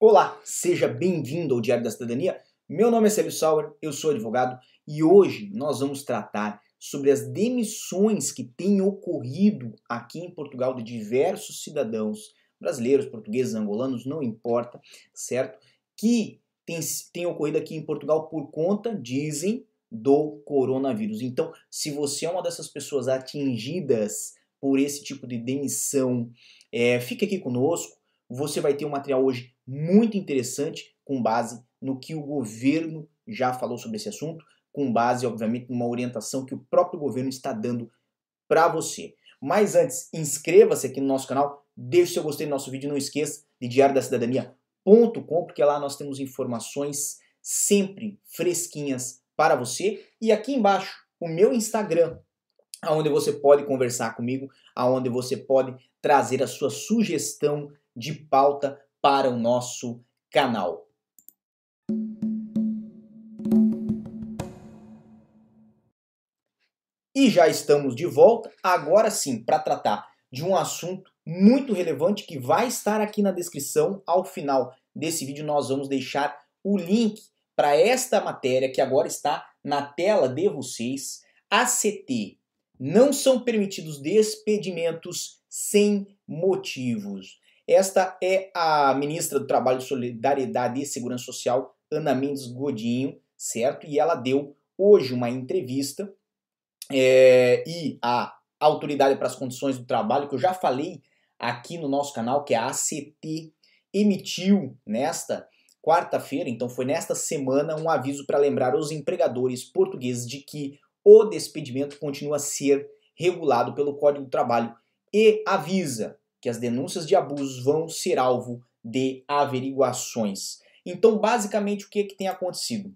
Olá, seja bem-vindo ao Diário da Cidadania. Meu nome é Célio Sauer, eu sou advogado e hoje nós vamos tratar sobre as demissões que têm ocorrido aqui em Portugal de diversos cidadãos brasileiros, portugueses, angolanos, não importa, certo? Que tem, tem ocorrido aqui em Portugal por conta, dizem, do coronavírus. Então, se você é uma dessas pessoas atingidas por esse tipo de demissão, é, fique aqui conosco. Você vai ter um material hoje muito interessante com base no que o governo já falou sobre esse assunto, com base, obviamente, numa orientação que o próprio governo está dando para você. Mas antes, inscreva-se aqui no nosso canal, deixe seu gostei no nosso vídeo, não esqueça de diariodacidadania.com, porque lá nós temos informações sempre fresquinhas para você. E aqui embaixo, o meu Instagram, aonde você pode conversar comigo, aonde você pode trazer a sua sugestão de pauta para o nosso canal. E já estamos de volta, agora sim, para tratar de um assunto muito relevante que vai estar aqui na descrição. Ao final desse vídeo, nós vamos deixar o link para esta matéria que agora está na tela de vocês. ACT. Não são permitidos despedimentos sem motivos. Esta é a ministra do Trabalho, Solidariedade e Segurança Social, Ana Mendes Godinho, certo? E ela deu hoje uma entrevista é, e a Autoridade para as Condições do Trabalho, que eu já falei aqui no nosso canal, que é a ACT, emitiu nesta quarta-feira, então foi nesta semana, um aviso para lembrar os empregadores portugueses de que o despedimento continua a ser regulado pelo Código do Trabalho e avisa que as denúncias de abusos vão ser alvo de averiguações. Então, basicamente, o que, é que tem acontecido?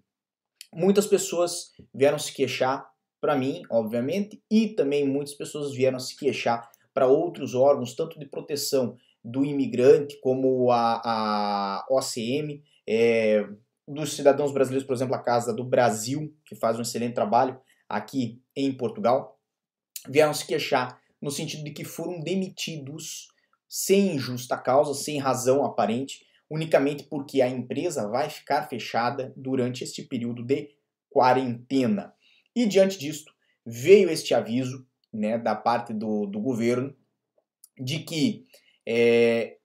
Muitas pessoas vieram se queixar para mim, obviamente, e também muitas pessoas vieram se queixar para outros órgãos, tanto de proteção do imigrante, como a, a OCM, é, dos cidadãos brasileiros, por exemplo, a Casa do Brasil, que faz um excelente trabalho aqui em Portugal, vieram se queixar no sentido de que foram demitidos sem justa causa, sem razão aparente, unicamente porque a empresa vai ficar fechada durante este período de quarentena. E diante disto, veio este aviso né, da parte do, do governo de que é,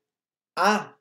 a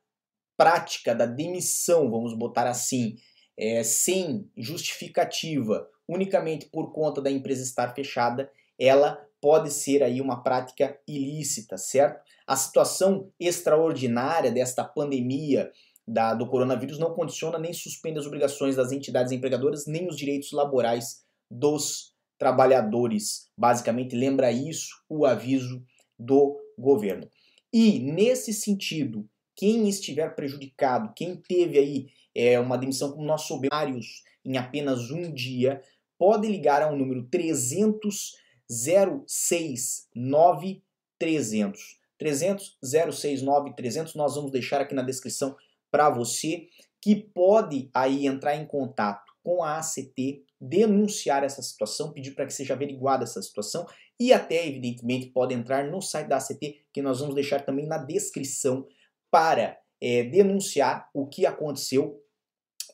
prática da demissão, vamos botar assim, é, sem justificativa, unicamente por conta da empresa estar fechada, ela pode ser aí uma prática ilícita, certo? A situação extraordinária desta pandemia da, do coronavírus não condiciona nem suspende as obrigações das entidades empregadoras, nem os direitos laborais dos trabalhadores. Basicamente, lembra isso o aviso do governo. E, nesse sentido, quem estiver prejudicado, quem teve aí é, uma demissão, como nós soubemos, em apenas um dia, pode ligar ao número 300 069 300. 300 069 300 nós vamos deixar aqui na descrição para você que pode aí entrar em contato com a ACT, denunciar essa situação, pedir para que seja averiguada essa situação e até evidentemente pode entrar no site da ACT que nós vamos deixar também na descrição para é, denunciar o que aconteceu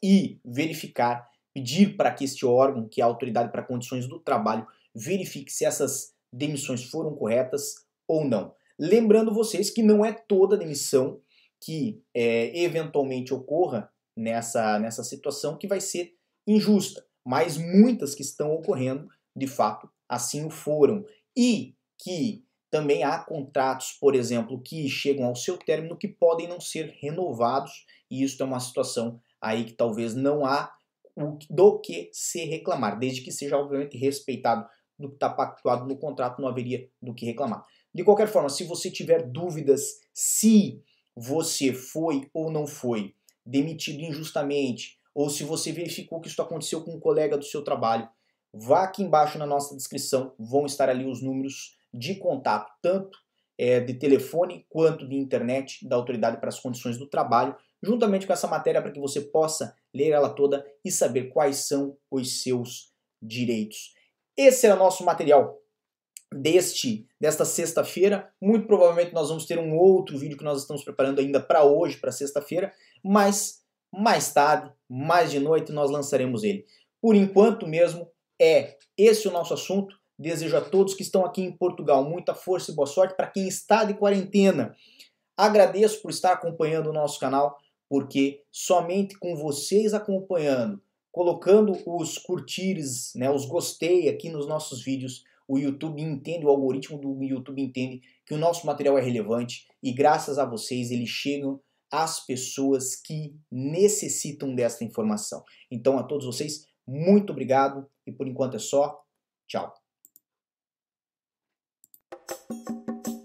e verificar, pedir para que este órgão, que é a Autoridade para Condições do Trabalho, verifique se essas demissões foram corretas ou não. Lembrando vocês que não é toda demissão que é, eventualmente ocorra nessa, nessa situação que vai ser injusta, mas muitas que estão ocorrendo, de fato, assim o foram. E que também há contratos, por exemplo, que chegam ao seu término que podem não ser renovados, e isso é uma situação aí que talvez não há do que se reclamar, desde que seja obviamente respeitado do que está pactuado no contrato, não haveria do que reclamar. De qualquer forma, se você tiver dúvidas se você foi ou não foi demitido injustamente, ou se você verificou que isso aconteceu com um colega do seu trabalho, vá aqui embaixo na nossa descrição, vão estar ali os números de contato, tanto é, de telefone quanto de internet da Autoridade para as Condições do Trabalho, juntamente com essa matéria para que você possa ler ela toda e saber quais são os seus direitos. Esse era nosso material deste desta sexta-feira. Muito provavelmente nós vamos ter um outro vídeo que nós estamos preparando ainda para hoje, para sexta-feira, mas mais tarde, mais de noite, nós lançaremos ele. Por enquanto mesmo, é esse o nosso assunto. Desejo a todos que estão aqui em Portugal muita força e boa sorte. Para quem está de quarentena, agradeço por estar acompanhando o nosso canal, porque somente com vocês acompanhando, colocando os curtires, né, os gostei aqui nos nossos vídeos, o YouTube entende, o algoritmo do YouTube entende que o nosso material é relevante e graças a vocês ele chega às pessoas que necessitam desta informação. Então a todos vocês, muito obrigado e por enquanto é só. Tchau.